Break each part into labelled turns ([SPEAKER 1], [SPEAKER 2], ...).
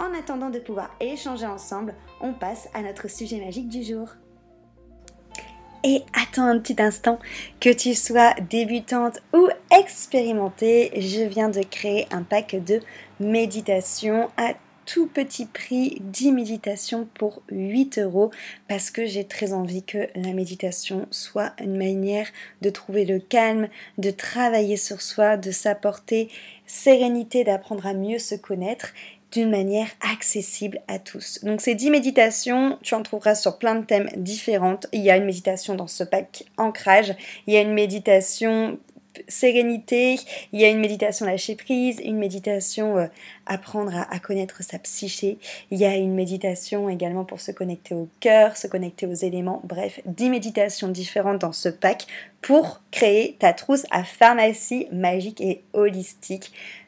[SPEAKER 1] En attendant de pouvoir échanger ensemble, on passe à notre sujet magique du jour. Et attends un petit instant, que tu sois débutante ou expérimentée, je viens de créer un pack de méditation à tout petit prix 10 méditations pour 8 euros parce que j'ai très envie que la méditation soit une manière de trouver le calme, de travailler sur soi, de s'apporter sérénité, d'apprendre à mieux se connaître d'une manière accessible à tous. Donc ces 10 méditations, tu en trouveras sur plein de thèmes différents. Il y a une méditation dans ce pack ancrage, il y a une méditation sérénité, il y a une méditation lâcher prise, une méditation euh, apprendre à, connaître sa psyché, il y a une méditation également pour se connecter au cœur, se connecter aux éléments, bref, 10 méditations différentes dans ce pack pour créer ta trousse à pharmacie magique et holistique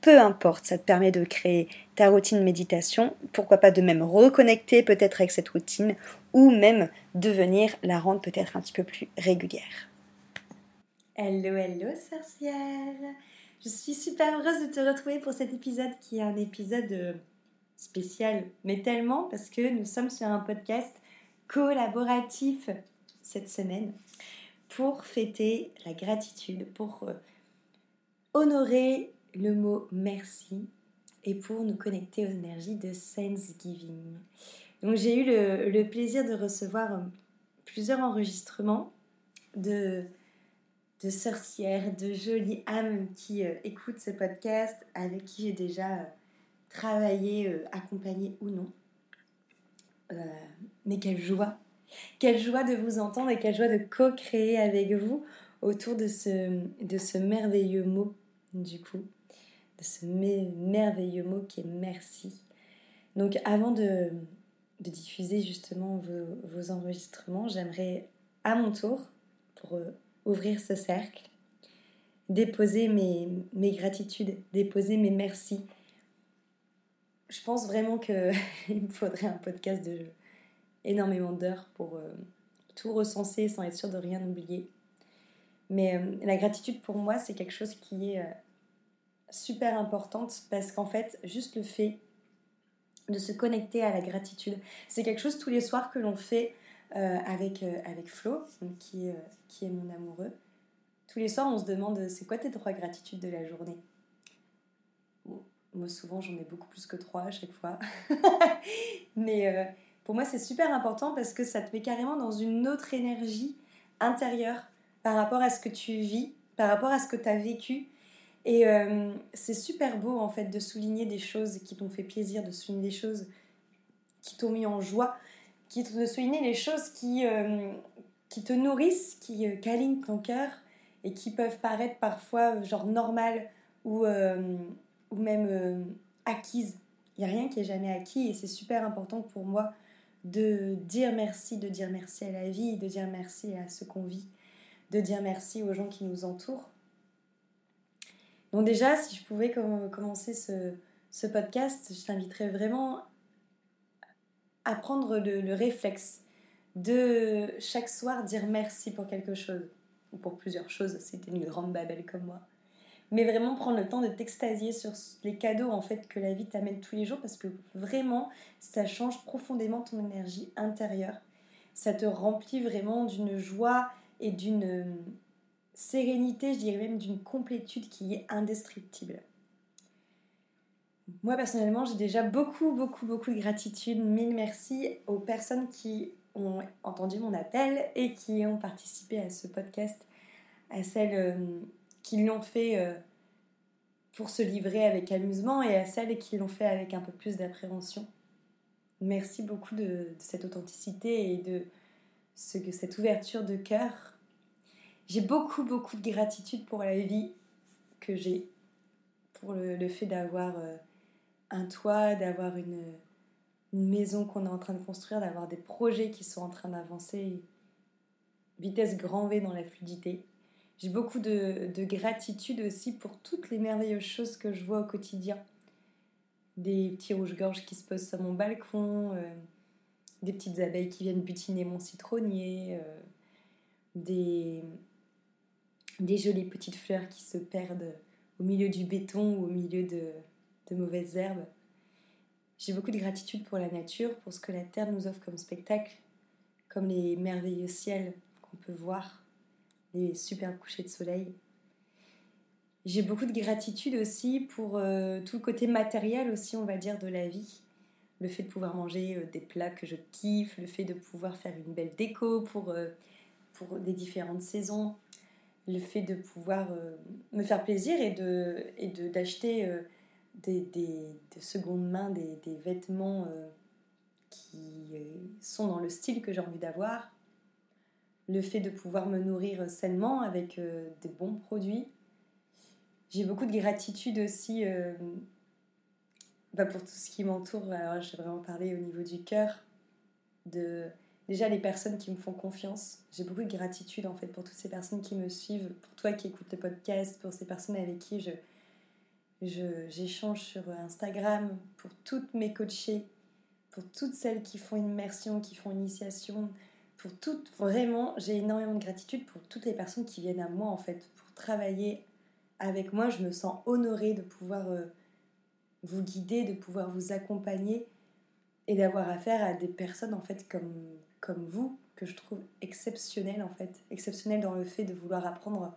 [SPEAKER 1] peu importe, ça te permet de créer ta routine méditation, pourquoi pas de même reconnecter peut-être avec cette routine, ou même de venir la rendre peut-être un petit peu plus régulière. Hello, hello sorcière Je suis super heureuse de te retrouver pour cet épisode qui est un épisode euh, spécial, mais tellement parce que nous sommes sur un podcast collaboratif cette semaine pour fêter la gratitude, pour euh, honorer le mot merci et pour nous connecter aux énergies de Thanksgiving. Donc j'ai eu le, plaisir de recevoir euh, plusieurs enregistrements de, sorcières, de jolies âmes qui euh, écoutent ce podcast, avec qui j'ai déjà euh, travaillé, accompagné ou non. mais quelle joie Quelle joie de vous entendre et quelle joie de co-créer avec vous autour de ce merveilleux mot, du coup de ce merveilleux mot qui est merci. Donc avant de, diffuser justement vos, enregistrements, j'aimerais à mon tour, pour euh, ouvrir ce cercle, déposer mes, mes gratitudes, déposer mes merci. Je pense vraiment qu'il me faudrait un podcast de énormément d'heures pour euh, tout recenser sans être sûr de rien oublier. Mais euh, la gratitude pour moi, c'est quelque chose qui est super importante parce qu'en fait, juste le fait de se connecter à la gratitude, c'est quelque chose tous les soirs que l'on fait euh, avec, euh, avec Flo, qui, euh, qui est mon amoureux. Tous les soirs, on se demande c'est quoi tes trois gratitudes de la journée? Moi, souvent, j'en ai beaucoup plus que trois à chaque fois. Mais pour moi, c'est super important parce que ça te met carrément dans une autre énergie intérieure par rapport à ce que tu vis, par rapport à ce que tu as vécu et euh, c'est super beau en fait de souligner des choses qui t'ont fait plaisir, de souligner des choses qui t'ont mis en joie, qui, de souligner les choses qui, euh, te nourrissent, qui euh, câlinent ton cœur et qui peuvent paraître parfois genre normales ou, ou même acquises. Il n'y a rien qui est jamais acquis et c'est super important pour moi de dire merci, de dire merci à la vie, de dire merci à ce qu'on vit, de dire merci aux gens qui nous entourent. Donc déjà, si je pouvais commencer ce, podcast, je t'inviterais vraiment à prendre le, réflexe de chaque soir dire merci pour quelque chose, ou pour plusieurs choses, c'était une grande babelle comme moi. Mais vraiment prendre le temps de t'extasier sur les cadeaux en fait que la vie t'amène tous les jours parce que vraiment ça change profondément ton énergie intérieure. Ça te remplit vraiment d'une joie et d'une sérénité, je dirais même d'une complétude qui est indestructible. Moi personnellement, j'ai déjà beaucoup, beaucoup, beaucoup de gratitude. Mille merci aux personnes qui ont entendu mon appel et qui ont participé à ce podcast, à celles euh, qui l'ont fait euh, pour se livrer avec amusement et à celles qui l'ont fait avec un peu plus d'appréhension. Merci beaucoup de, cette authenticité et de ce, cette ouverture de cœur j'ai beaucoup, beaucoup de gratitude pour la vie que j'ai, pour le, fait d'avoir euh, un toit, d'avoir une, maison qu'on est en train de construire, d'avoir des projets qui sont en train d'avancer, vitesse grand V dans la fluidité. J'ai beaucoup de, gratitude aussi pour toutes les merveilleuses choses que je vois au quotidien. Des petits rouges-gorges qui se posent sur mon balcon, euh, des petites abeilles qui viennent butiner mon citronnier, euh, des, des jolies petites fleurs qui se perdent au milieu du béton ou au milieu de, mauvaises herbes. J'ai beaucoup de gratitude pour la nature, pour ce que la Terre nous offre comme spectacle, comme les merveilleux ciels qu'on peut voir, les superbes couchers de soleil. J'ai beaucoup de gratitude aussi pour euh, tout le côté matériel aussi, on va dire, de la vie. Le fait de pouvoir manger euh, des plats que je kiffe, le fait de pouvoir faire une belle déco pour, euh, pour des différentes saisons, le fait de pouvoir euh, me faire plaisir et de et de d'acheter euh, des, des, de seconde main des, des vêtements euh, qui sont dans le style que j'ai envie d'avoir. Le fait de pouvoir me nourrir sainement avec des bons produits. J'ai beaucoup de gratitude aussi bah pour tout ce qui m'entoure. Alors j'ai vraiment parlé au niveau du cœur de déjà les personnes qui me font confiance. J'ai beaucoup de gratitude en fait pour toutes ces personnes qui me suivent, pour toi qui écoutes le podcast, pour ces personnes avec qui je j'échange sur Instagram, pour toutes mes coachées, pour toutes celles qui font immersion, qui font initiation, pour toutes, vraiment, j'ai énormément de gratitude pour toutes les personnes qui viennent à moi en fait, pour travailler avec moi. Je me sens honorée de pouvoir euh, vous guider, de pouvoir vous accompagner et d'avoir affaire à des personnes en fait comme comme vous que je trouve exceptionnel en fait, exceptionnel dans le fait de vouloir apprendre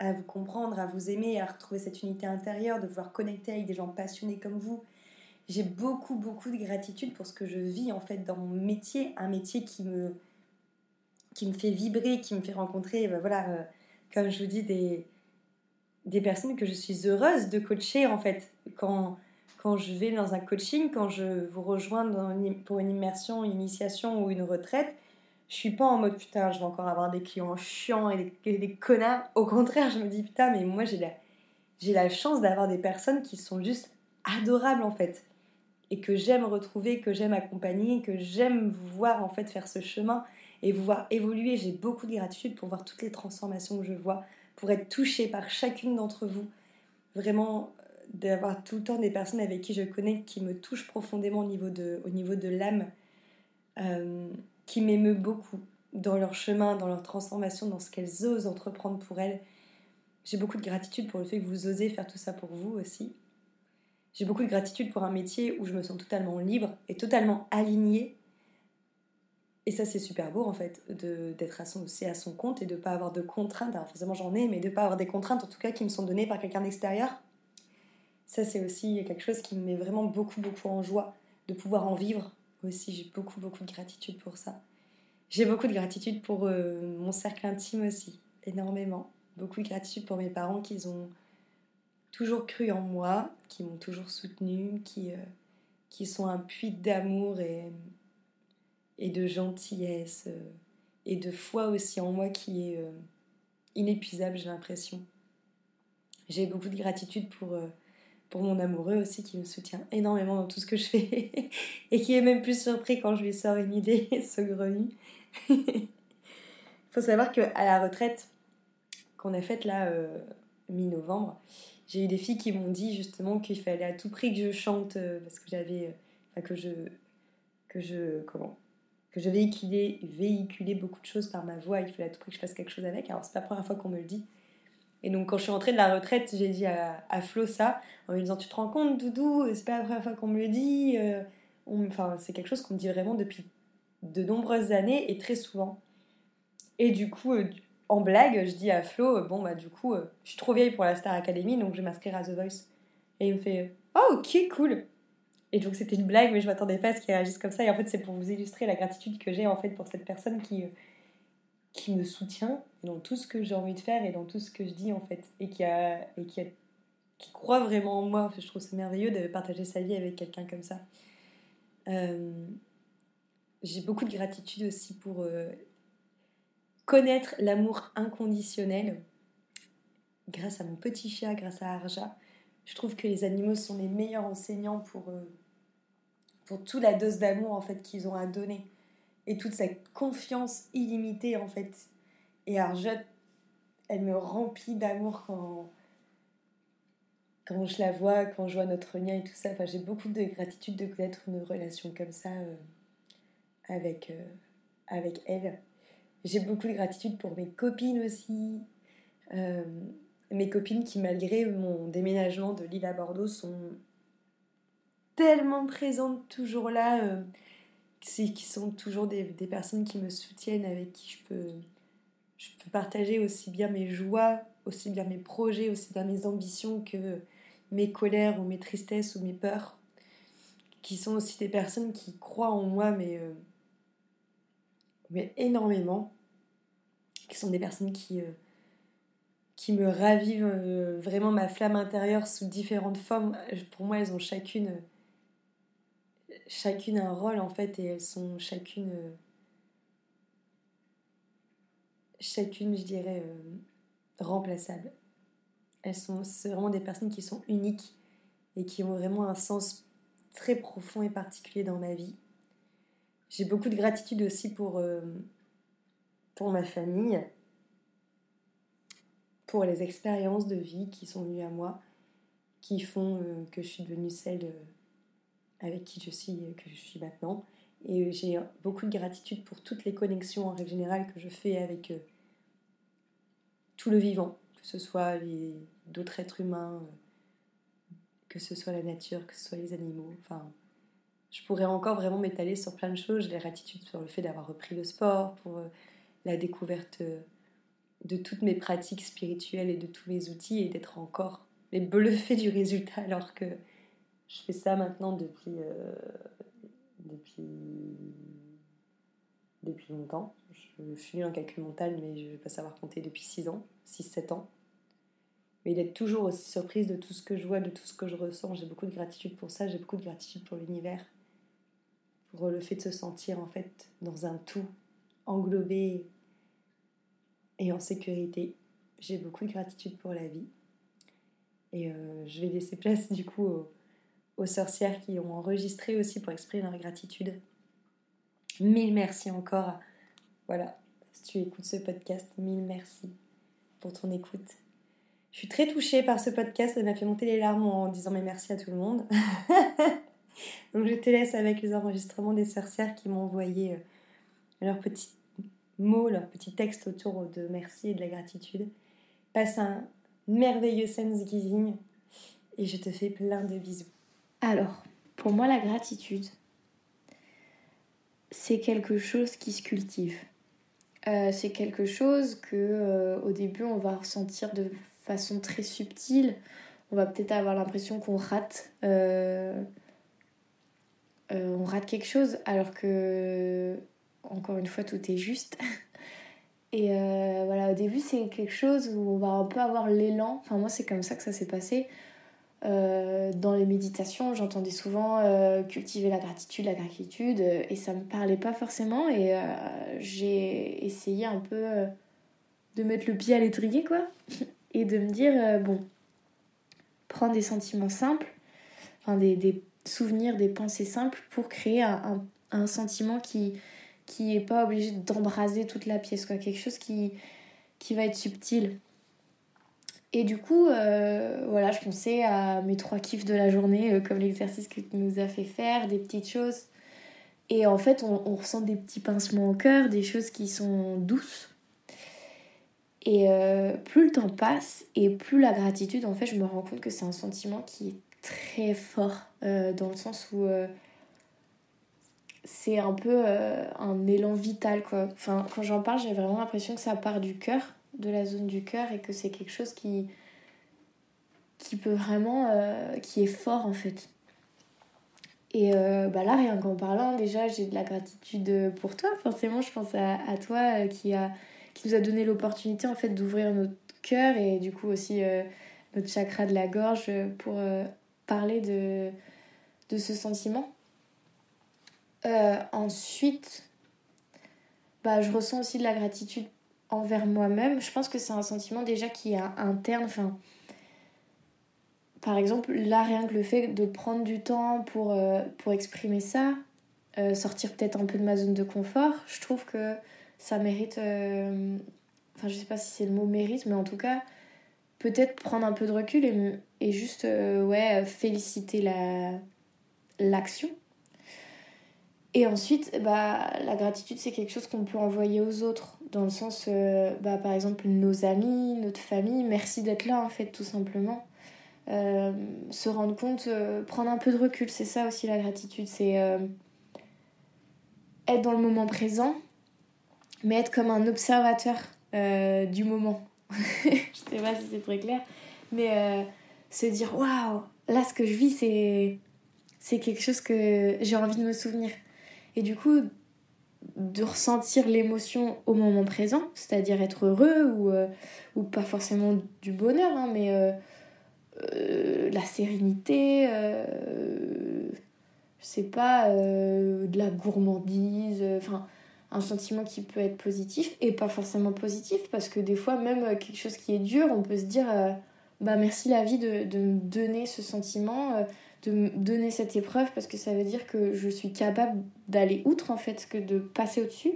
[SPEAKER 1] à vous comprendre, à vous aimer, à retrouver cette unité intérieure, de vouloir connecter avec des gens passionnés comme vous. J'ai beaucoup beaucoup de gratitude pour ce que je vis en fait dans mon métier, un métier qui me qui me fait vibrer, qui me fait rencontrer, ben voilà, euh, comme je vous dis, des, des personnes que je suis heureuse de coacher en fait. Quand quand je vais dans un coaching, quand je vous rejoins pour une immersion, une initiation ou une retraite, je suis pas en mode putain, je vais encore avoir des clients chiants et des, connards. Au contraire, je me dis putain, mais moi j'ai la, j'ai la chance d'avoir des personnes qui sont juste adorables en fait et que j'aime retrouver, que j'aime accompagner, que j'aime voir en fait faire ce chemin et vous voir évoluer. J'ai beaucoup de gratitude pour voir toutes les transformations que je vois, pour être touchée par chacune d'entre vous. Vraiment, d'avoir tout le temps des personnes avec qui je connais qui me touchent profondément au niveau de, au niveau de l'âme, euh, qui m'émeut beaucoup dans leur chemin, dans leur transformation, dans ce qu'elles osent entreprendre pour elles. J'ai beaucoup de gratitude pour le fait que vous osez faire tout ça pour vous aussi. J'ai beaucoup de gratitude pour un métier où je me sens totalement libre et totalement alignée. Et ça, c'est super beau en fait, d'être aussi à son compte et de ne pas avoir de contraintes. Alors forcément, j'en ai, mais de ne pas avoir des contraintes en tout cas qui me sont données par quelqu'un d'extérieur ça, c'est aussi quelque chose qui me met vraiment beaucoup, beaucoup en joie de pouvoir en vivre aussi. J'ai beaucoup, beaucoup de gratitude pour ça. J'ai beaucoup de gratitude pour euh, mon cercle intime aussi, énormément. Beaucoup de gratitude pour mes parents qui ont toujours cru en moi, qui m'ont toujours soutenue, qui, euh, qui sont un puits d'amour et, et de gentillesse euh, et de foi aussi en moi qui est inépuisable, j'ai l'impression. J'ai beaucoup de gratitude pour pour mon amoureux aussi qui me soutient énormément dans tout ce que je fais et qui est même plus surpris quand je lui sors une idée saugrenue. Il faut savoir qu'à la retraite qu'on a faite là, euh, mi-novembre, j'ai eu des filles qui m'ont dit justement qu'il fallait à tout prix que je chante euh, parce que j'avais. Euh, que je. que je. comment que je véhiculais, véhiculais beaucoup de choses par ma voix, il fallait à tout prix que je fasse quelque chose avec. Alors, c'est pas la première fois qu'on me le dit. Et donc, quand je suis rentrée de la retraite, j'ai dit à, à, Flo ça, en lui disant Tu te rends compte, Doudou, c'est pas la première fois qu'on me le dit. enfin, c'est quelque chose qu'on me dit vraiment depuis de nombreuses années et très souvent. Et du coup, en blague, je dis à Flo, euh, bon bah du coup, euh, je suis trop vieille pour la Star Academy, donc je vais m'inscrire à The Voice. Et il me fait, oh ok, cool. Et donc c'était une blague, mais je m'attendais pas à ce qu'il réagisse comme ça. Et en fait, c'est pour vous illustrer la gratitude que j'ai en fait pour cette personne qui, euh, qui me soutient dans tout ce que j'ai envie de faire et dans tout ce que je dis en fait, et qui a, et qui, qui croit vraiment en moi. je trouve ça merveilleux de partager sa vie avec quelqu'un comme ça. j'ai beaucoup de gratitude aussi pour connaître l'amour inconditionnel grâce à mon petit chat, grâce à Arja. Je trouve que les animaux sont les meilleurs enseignants pour, euh, pour toute la dose d'amour en fait qu'ils ont à donner et toute cette confiance illimitée en fait. Et Arja, elle me remplit d'amour quand, quand je la vois, quand je vois notre lien et tout ça. Enfin, j'ai beaucoup de gratitude de connaître une relation comme ça euh, avec, euh, avec elle. J'ai beaucoup de gratitude pour mes copines aussi. Euh, mes copines qui, malgré mon déménagement de Lille à Bordeaux, sont tellement présentes toujours là. Qui sont toujours des, des, personnes qui me soutiennent, avec qui je peux, je peux partager aussi bien mes joies, aussi bien mes projets, aussi bien mes ambitions que mes colères ou mes tristesses ou mes peurs. Qui sont aussi des personnes qui croient en moi, mais. Euh, mais énormément, qui sont des personnes qui, euh, qui me ravivent euh, vraiment ma flamme intérieure sous différentes formes. Pour moi, elles ont chacune, chacune un rôle en fait, et elles sont chacune, chacune, je dirais, euh, remplaçables. Elles sont, vraiment des personnes qui sont uniques et qui ont vraiment un sens très profond et particulier dans ma vie. J'ai beaucoup de gratitude aussi pour, euh, pour ma famille, pour les expériences de vie qui sont venues à moi, qui font euh, que je suis devenue celle euh, avec qui je suis, que je suis maintenant. Et j'ai beaucoup de gratitude pour toutes les connexions en règle générale que je fais avec tout le vivant, que ce soit d'autres êtres humains, que ce soit la nature, que ce soit les animaux. Enfin, je pourrais encore vraiment m'étaler sur plein de choses. J'ai gratitude sur le fait d'avoir repris le sport, pour euh, la découverte euh, de toutes mes pratiques spirituelles et de tous mes outils et d'être encore les bluffés du résultat alors que je fais ça maintenant depuis, euh, depuis, depuis longtemps. Je, suis en calcul mental, mais je ne vais pas savoir compter depuis 6 ans, 6-7 ans. Mais d'être toujours aussi surprise de tout ce que je vois, de tout ce que je ressens. J'ai beaucoup de gratitude pour ça, j'ai beaucoup de gratitude pour l'univers pour le fait de se sentir en fait dans un tout, englobé et en sécurité. J'ai beaucoup de gratitude pour la vie. Et euh, je vais laisser place du coup aux, sorcières qui ont enregistré aussi pour exprimer leur gratitude. Mille merci encore. Voilà, si tu écoutes ce podcast, mille merci pour ton écoute. Je suis très touchée par ce podcast, ça m'a fait monter les larmes en disant mes merci à tout le monde. Donc je te laisse avec les enregistrements des sorcières qui m'ont envoyé euh, leurs petits mots, leurs petits textes autour de merci et de la gratitude. Passe un merveilleux Thanksgiving et je te fais plein de bisous.
[SPEAKER 2] Alors, pour moi, la gratitude, c'est quelque chose qui se cultive. Euh, c'est quelque chose que euh, au début on va ressentir de façon très subtile. On va peut-être avoir l'impression qu'on rate euh, rate quelque chose alors que, encore une fois, tout est juste. Et voilà, au début, c'est quelque chose où on va un peu avoir l'élan. Enfin, moi, c'est comme ça que ça s'est passé. Euh, dans les méditations, j'entendais souvent cultiver la gratitude, la gratitude, et ça me parlait pas forcément. Et j'ai essayé un peu de mettre le pied à l'étrier, quoi, et de me dire bon, prendre des sentiments simples, enfin des, souvenirs, des pensées simples pour créer un, un, sentiment qui qui est pas obligé d'embraser toute la pièce, quoi. Quelque chose qui, qui va être subtil. Et du coup, euh, voilà, je pensais à mes trois kiffs de la journée, euh, comme l'exercice que tu nous as fait faire, des petites choses. Et en fait, on, ressent des petits pincements au cœur, des choses qui sont douces. Et euh, plus le temps passe et plus la gratitude, en fait, je me rends compte que c'est un sentiment qui est très fort, dans le sens où c'est un peu un élan vital, quoi. Enfin, quand j'en parle, j'ai vraiment l'impression que ça part du cœur de la zone du cœur et que c'est quelque chose qui peut vraiment euh, qui est fort en fait. Et euh, bah là rien qu'en parlant déjà j'ai de la gratitude pour toi forcément. Je pense à, à toi euh, qui a qui nous a donné l'opportunité en fait d'ouvrir notre cœur et du coup aussi notre chakra de la gorge pour parler de de ce sentiment. Ensuite bah je ressens aussi de la gratitude envers moi-même, je pense que c'est un sentiment déjà qui est interne. Enfin, par exemple, là, rien que le fait de prendre du temps pour, euh, pour exprimer ça, euh, sortir peut-être un peu de ma zone de confort, je trouve que ça mérite. Euh, enfin, je sais pas si c'est le mot mérite, mais en tout cas, peut-être prendre un peu de recul et, et juste ouais, féliciter la l'action et ensuite, bah, la gratitude, c'est quelque chose qu'on peut envoyer aux autres, dans le sens, euh, bah, par exemple, nos amis, notre famille, merci d'être là, en fait, tout simplement. Euh, se rendre compte, euh, prendre un peu de recul, c'est ça aussi la gratitude, c'est être dans le moment présent, mais être comme un observateur du moment. je sais pas si c'est très clair, mais se dire, waouh, là, ce que je vis, c'est c'est quelque chose que j'ai envie de me souvenir. Et du coup, de ressentir l'émotion au moment présent, c'est-à-dire être heureux ou, euh, pas forcément du bonheur, hein, mais euh, euh, la sérénité, je sais pas, de la gourmandise, un sentiment qui peut être positif et pas forcément positif parce que des fois même quelque chose qui est dur, on peut se dire bah merci la vie de, de me donner ce sentiment de me donner cette épreuve parce que ça veut dire que je suis capable d'aller outre en fait que de passer au-dessus.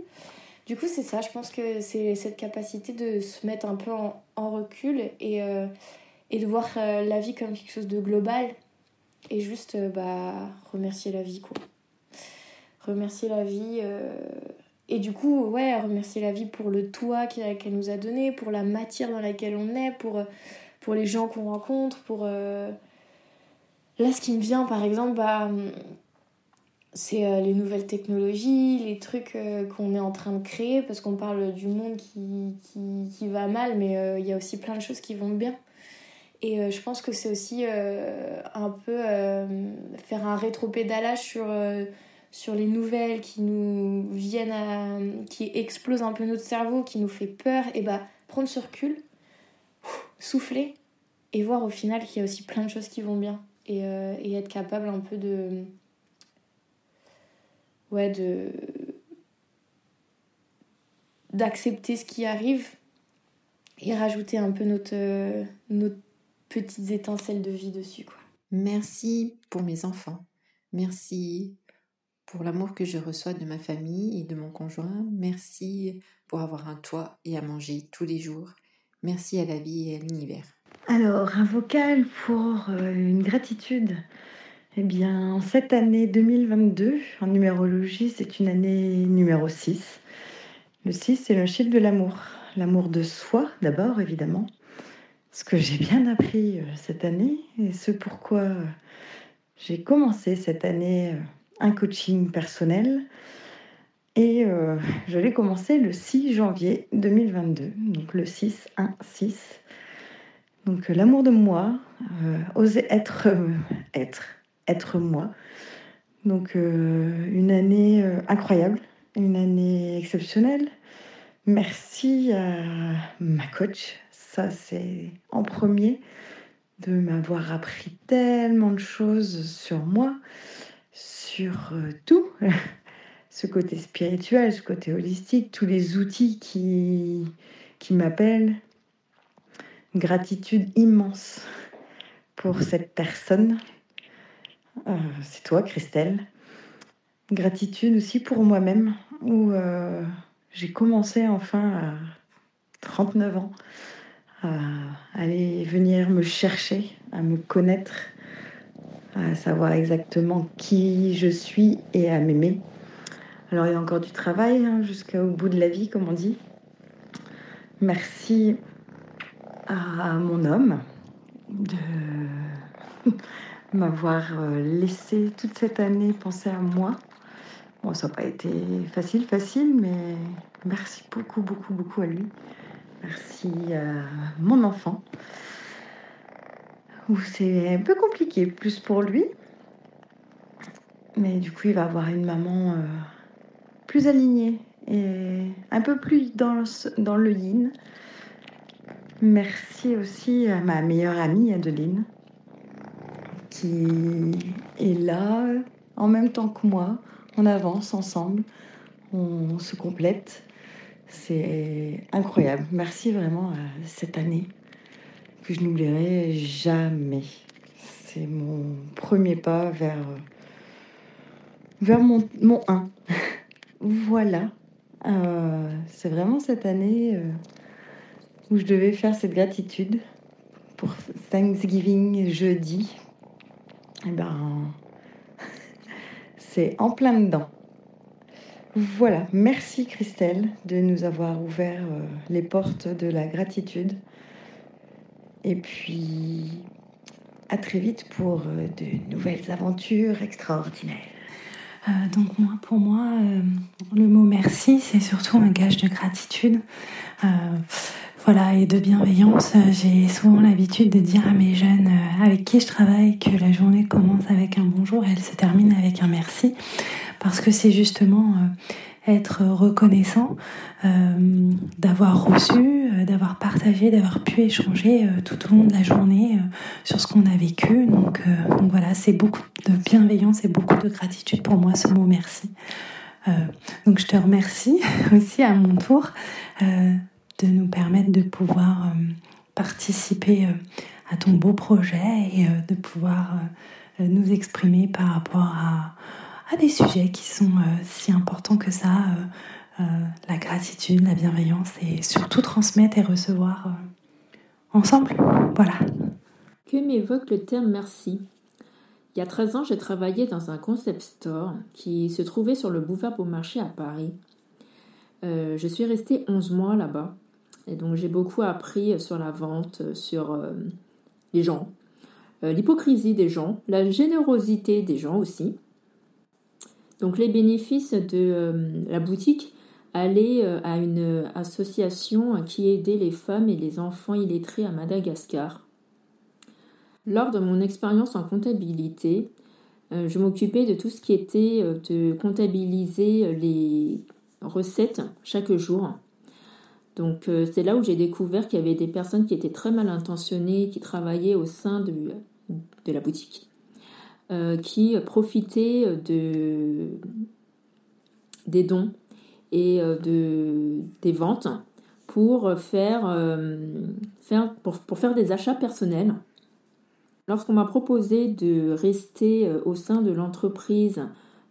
[SPEAKER 2] Du coup, c'est ça, je pense que c'est cette capacité de se mettre un peu en, recul et, euh, et de voir euh, la vie comme quelque chose de global et juste euh, bah, remercier la vie quoi. Remercier la vie et du coup, ouais, remercier la vie pour le toit qu'elle nous a donné, pour la matière dans laquelle on est, pour, pour les gens qu'on rencontre, pour Là, ce qui me vient, par exemple, bah, c'est euh, les nouvelles technologies, les trucs euh, qu'on est en train de créer, parce qu'on parle du monde qui, qui, qui va mal, mais euh, il y a aussi plein de choses qui vont bien. Et je pense que c'est aussi un peu faire un rétro-pédalage sur, sur les nouvelles qui nous viennent à. qui explosent un peu notre cerveau, qui nous fait peur, et bah prendre ce recul, souffler, et voir au final qu'il y a aussi plein de choses qui vont bien. Euh, et, être capable un peu de. Ouais, de. d'accepter ce qui arrive et rajouter un peu notre, euh, notre petites étincelles de vie dessus, quoi.
[SPEAKER 3] Merci pour mes enfants. Merci pour l'amour que je reçois de ma famille et de mon conjoint. Merci pour avoir un toit et à manger tous les jours. Merci à la vie et à l'univers.
[SPEAKER 4] Alors, un vocal pour euh, une gratitude. Eh bien, cette année 2022, en numérologie, c'est une année numéro 6. Le 6, c'est le chiffre de l'amour. L'amour de soi, d'abord, évidemment. Ce que j'ai bien appris euh, cette année et ce pourquoi euh, j'ai commencé cette année un coaching personnel. Et je l'ai commencé le 6 janvier 2022, donc le 6, 1, 6. Donc euh, l'amour de moi, euh, oser être, euh, être, être moi. Donc une année incroyable, une année exceptionnelle. Merci à ma coach, ça c'est en premier, de m'avoir appris tellement de choses sur moi, sur tout, ce côté spirituel, ce côté holistique, tous les outils qui, qui m'appellent, gratitude immense pour cette personne. Euh, c'est toi, Christelle. Gratitude aussi pour moi-même, où euh, j'ai commencé enfin à 39 ans à aller venir me chercher, à me connaître, à savoir exactement qui je suis et à m'aimer. Alors il y a encore du travail hein, jusqu'au bout de la vie, comme on dit. Merci à mon homme de m'avoir euh, laissé toute cette année penser à moi. Bon, ça n'a pas été facile, facile, mais merci beaucoup, beaucoup, beaucoup à lui. Merci à mon enfant. C'est un peu compliqué, plus pour lui. Mais du coup, il va avoir une maman euh, plus alignée et un peu plus dans, dans le yin. Merci aussi à ma meilleure amie Adeline, qui est là en même temps que moi. On avance ensemble, on se complète. C'est incroyable. Merci vraiment à cette année que je n'oublierai jamais. C'est mon premier pas vers, vers mon, mon 1. voilà. Euh, c'est vraiment cette année euh, où je devais faire cette gratitude pour Thanksgiving jeudi. Et eh ben, c'est en plein dedans. Voilà, merci Christelle de nous avoir ouvert euh, les portes de la gratitude. Et puis, à très vite pour euh, de nouvelles aventures extraordinaires.
[SPEAKER 5] Euh, donc moi, pour moi, le mot merci, c'est surtout un gage de gratitude. Voilà, et de bienveillance. J'ai souvent l'habitude de dire à mes jeunes avec qui je travaille que la journée commence avec un bonjour et elle se termine avec un merci parce que c'est justement euh, être reconnaissant euh, d'avoir reçu, euh, d'avoir partagé, d'avoir pu échanger tout au long de la journée sur ce qu'on a vécu. Donc, donc voilà, c'est beaucoup de bienveillance et beaucoup de gratitude pour moi ce mot merci. donc je te remercie aussi à mon tour de nous permettre de pouvoir participer à ton beau projet et de pouvoir nous exprimer par rapport à, des sujets qui sont euh, si importants que ça, euh, euh, la gratitude, la bienveillance et surtout transmettre et recevoir ensemble. Voilà.
[SPEAKER 6] Que m'évoque le terme merci? Il y a 13 ans, j'ai travaillé dans un concept store qui se trouvait sur le boulevard Beaumarchais à Paris. je suis restée 11 mois là-bas et donc j'ai beaucoup appris sur la vente, sur les gens, l'hypocrisie des gens, la générosité des gens aussi. Donc les bénéfices de euh, la boutique allaient euh, à une association qui aidait les femmes et les enfants illettrés à Madagascar. Lors de mon expérience en comptabilité, euh, je m'occupais de tout ce qui était de comptabiliser les recettes chaque jour. Donc c'est là où j'ai découvert qu'il y avait des personnes qui étaient très mal intentionnées, qui travaillaient au sein de la boutique. Euh, qui profitaient de, des dons et euh, de, des ventes pour faire, euh, pour faire des achats personnels. Lorsqu'on m'a proposé de rester au sein de l'entreprise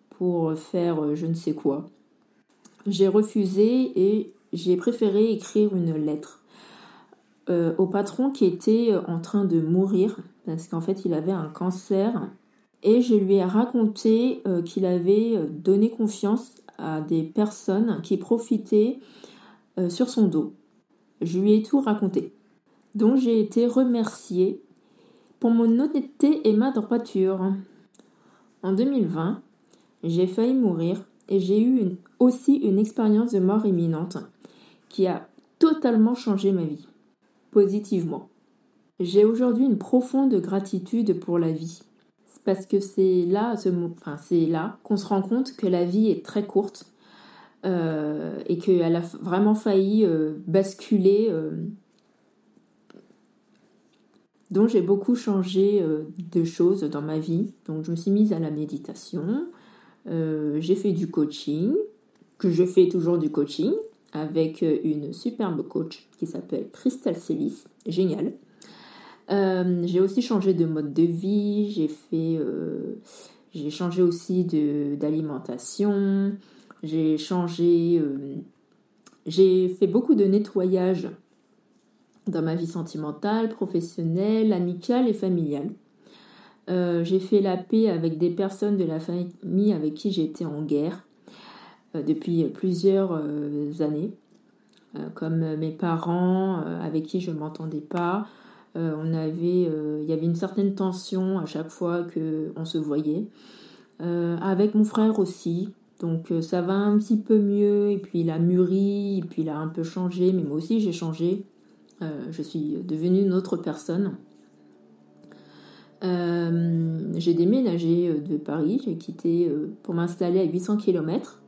[SPEAKER 6] pour faire je ne sais quoi, j'ai refusé et j'ai préféré écrire une lettre au patron qui était en train de mourir parce qu'en fait il avait un cancer et je lui ai raconté euh, qu'il avait euh, donné confiance à des personnes qui profitaient euh, sur son dos. Je lui ai tout raconté. Donc j'ai été remerciée pour mon honnêteté et ma droiture. En 2020, j'ai failli mourir et j'ai eu aussi une expérience de mort imminente qui a totalement changé ma vie, positivement. J'ai aujourd'hui une profonde gratitude pour la vie parce que c'est là, enfin, c'est là qu'on se rend compte que la vie est très courte euh, et qu'elle a vraiment failli euh, basculer. Euh. Donc j'ai beaucoup changé de choses dans ma vie. Donc je me suis mise à la méditation, j'ai fait du coaching, que je fais toujours du coaching avec une superbe coach qui s'appelle Christelle Célis, génial. Euh, j'ai aussi changé de mode de vie, j'ai euh, changé aussi d'alimentation, j'ai changé, euh, j'ai fait beaucoup de nettoyage dans ma vie sentimentale, professionnelle, amicale et familiale. j'ai fait la paix avec des personnes de la famille avec qui j'étais en guerre depuis plusieurs années, comme mes parents avec qui je ne m'entendais pas, euh, on avait, euh, il y avait une certaine tension à chaque fois qu'on se voyait. Euh, avec mon frère aussi, donc ça va un petit peu mieux, et puis il a mûri, et puis il a un peu changé, mais moi aussi j'ai changé. je suis devenue une autre personne. j'ai déménagé de Paris, j'ai quitté pour m'installer à 800 km.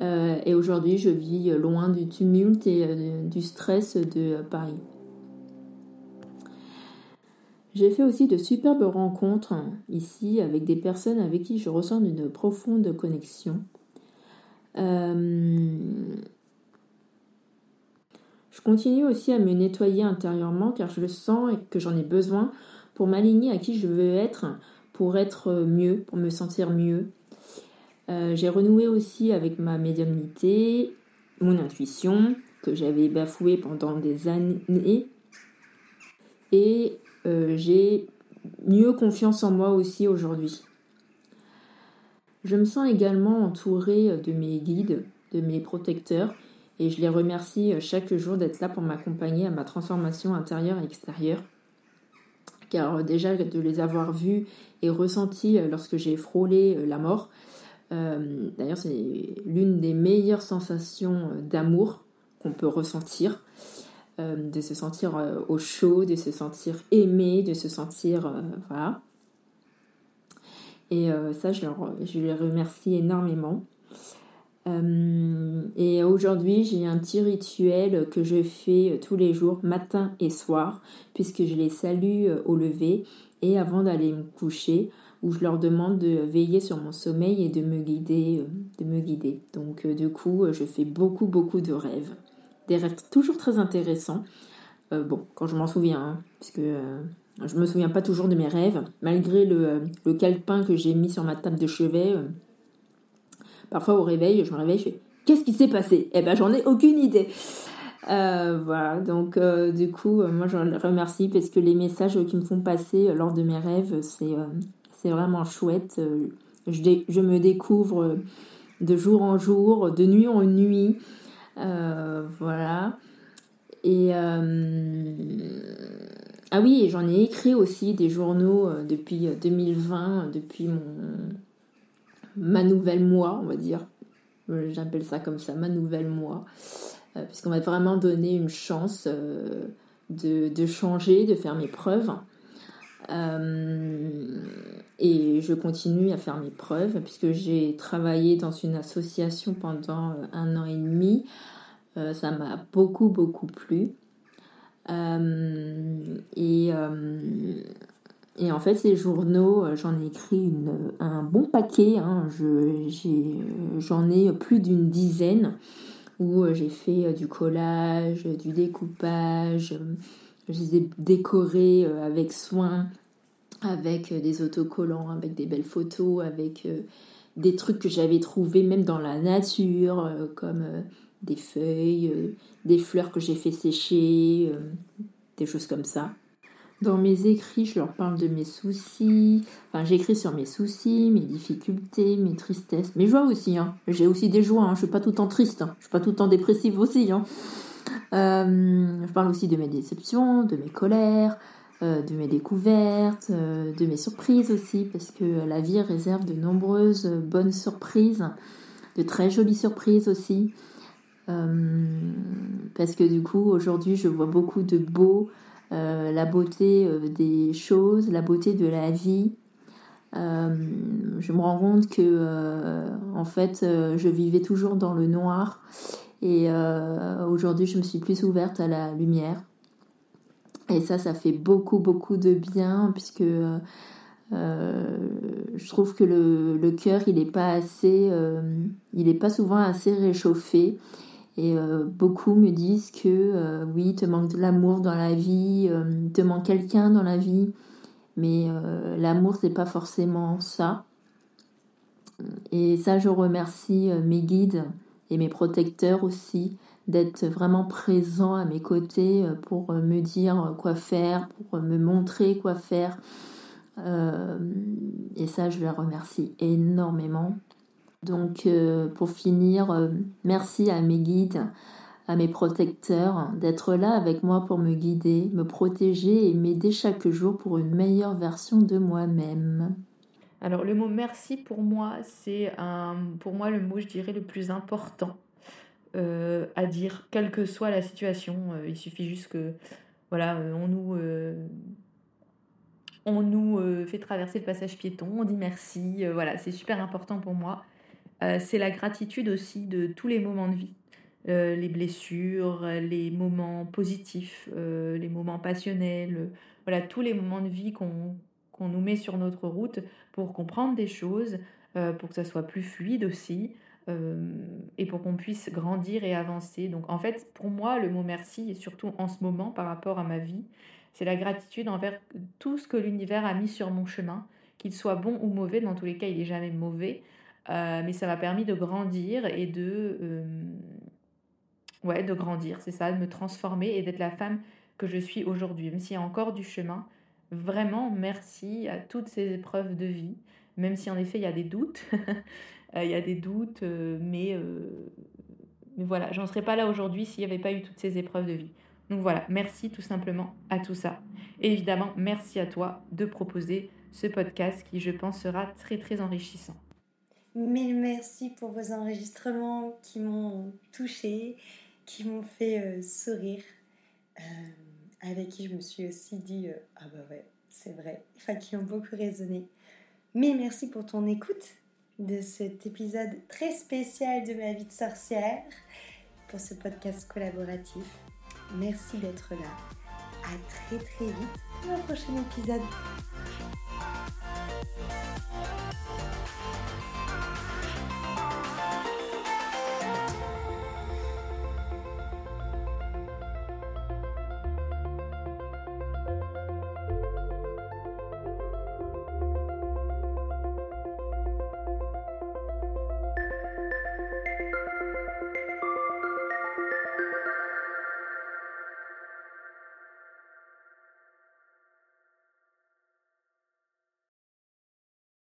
[SPEAKER 6] Et aujourd'hui, je vis loin du tumulte et du stress de Paris. J'ai fait aussi de superbes rencontres ici avec des personnes avec qui je ressens une profonde connexion. Euh, je continue aussi à me nettoyer intérieurement car je le sens et que j'en ai besoin pour m'aligner à qui je veux être, pour être mieux, pour me sentir mieux. Euh, j'ai renoué aussi avec ma médiumnité, mon intuition, que j'avais bafouée pendant des années. Et euh, j'ai mieux confiance en moi aussi aujourd'hui. Je me sens également entourée de mes guides, de mes protecteurs, et je les remercie chaque jour d'être là pour m'accompagner à ma transformation intérieure et extérieure. Car déjà de les avoir vus et ressentis lorsque j'ai frôlé la mort, euh, d'ailleurs c'est l'une des meilleures sensations d'amour qu'on peut ressentir. Euh, de se sentir euh, au chaud, de se sentir aimé, de se sentir... Euh, voilà. Et ça, je, je les remercie énormément. et aujourd'hui, j'ai un petit rituel que je fais tous les jours, matin et soir, puisque je les salue au lever et avant d'aller me coucher, où je leur demande de veiller sur mon sommeil et de me guider, de me guider. Donc du coup, je fais beaucoup beaucoup de rêves des rêves toujours très intéressants. Euh, bon, quand je m'en souviens, hein, puisque euh, je me souviens pas toujours de mes rêves, malgré le, euh, le calepin que j'ai mis sur ma table de chevet. parfois au réveil, je me réveille, je fais Qu'est-ce qui s'est passé? Eh ben, j'en ai aucune idée. voilà, donc du coup, moi je remercie parce que les messages qu'ils me font passer lors de mes rêves, c'est c'est vraiment chouette. Je, je, me découvre de jour en jour, de nuit en nuit. Euh, voilà. Et euh, ah oui, j'en ai écrit aussi des journaux euh, depuis 2020, depuis mon ma nouvelle moi, on va dire. J'appelle ça comme ça, ma nouvelle moi, puisqu'on m'a vraiment donné une chance de, changer, de faire mes preuves. Et je continue à faire mes preuves puisque j'ai travaillé dans une association pendant un an et demi euh, ça m'a beaucoup, beaucoup plu. Euh, et, euh, en fait, ces journaux, j'en ai écrit un bon paquet. Hein. J'en ai, ai, plus d'une dizaine où j'ai fait du collage, du découpage. Je les ai décorés avec soin, avec des autocollants, avec des belles photos, avec des trucs que j'avais trouvés même dans la nature, comme des feuilles, euh, des fleurs que j'ai fait sécher, euh, des choses comme ça. Dans mes écrits, je leur parle de mes soucis. Enfin, j'écris sur mes soucis, mes difficultés, mes tristesses, mes joies aussi. Hein. J'ai aussi des joies. Hein. Je suis pas tout le temps triste. Hein. Je suis pas tout le temps dépressive aussi. Hein. Euh, je parle aussi de mes déceptions, de mes colères, de mes découvertes, de mes surprises aussi, parce que la vie réserve de nombreuses bonnes surprises, de très jolies surprises aussi. Euh, parce que du coup, aujourd'hui, je vois beaucoup de beau, euh, la beauté euh, des choses, la beauté de la vie. je me rends compte que, en fait, je vivais toujours dans le noir. Et aujourd'hui, je me suis plus ouverte à la lumière. Et ça, ça fait beaucoup, beaucoup de bien, puisque je trouve que le, cœur, il n'est pas assez, il n'est pas souvent assez réchauffé. Et beaucoup me disent que oui, te manque de l'amour dans la vie, te manque quelqu'un dans la vie. Mais l'amour, c'est pas forcément ça. Et ça, je remercie mes guides et mes protecteurs aussi d'être vraiment présents à mes côtés pour me dire quoi faire, pour me montrer quoi faire. et ça, je les remercie énormément. Donc, pour finir, merci à mes guides, à mes protecteurs d'être là avec moi pour me guider, me protéger et m'aider chaque jour pour une meilleure version de moi-même.
[SPEAKER 7] Alors le mot merci pour moi, c'est pour moi le mot, je dirais, le plus important euh, à dire, quelle que soit la situation. Euh, il suffit juste que, voilà, euh, on nous, on nous fait traverser le passage piéton, on dit merci. voilà, c'est super important pour moi. c'est la gratitude aussi de tous les moments de vie. les blessures, les moments positifs, les moments passionnels, voilà, tous les moments de vie qu'on qu'on nous met sur notre route pour comprendre des choses, pour que ça soit plus fluide aussi, et pour qu'on puisse grandir et avancer. Donc en fait, pour moi, le mot merci, et surtout en ce moment par rapport à ma vie, c'est la gratitude envers tout ce que l'univers a mis sur mon chemin, qu'il soit bon ou mauvais, dans tous les cas, il n'est jamais mauvais, mais ça m'a permis de grandir et de... ouais, de grandir, c'est ça, de me transformer et d'être la femme que je suis aujourd'hui, même s'il y a encore du chemin, Vraiment, merci à toutes ces épreuves de vie, même si en effet il y a des doutes. Euh, il y a des doutes, euh, mais, euh, mais voilà, j'en serais pas là aujourd'hui s'il n'y avait pas eu toutes ces épreuves de vie. Donc voilà, merci tout simplement à tout ça. Et évidemment, merci à toi de proposer ce podcast qui, je pense, sera très très enrichissant.
[SPEAKER 1] Mille merci pour vos enregistrements qui m'ont touché, qui m'ont fait sourire avec qui je me suis aussi dit Ah bah ouais, c'est vrai, enfin qui ont beaucoup résonné. Mais merci pour ton écoute de cet épisode très spécial de ma vie de sorcière, pour ce podcast collaboratif. Merci d'être là. À très très vite pour un prochain épisode.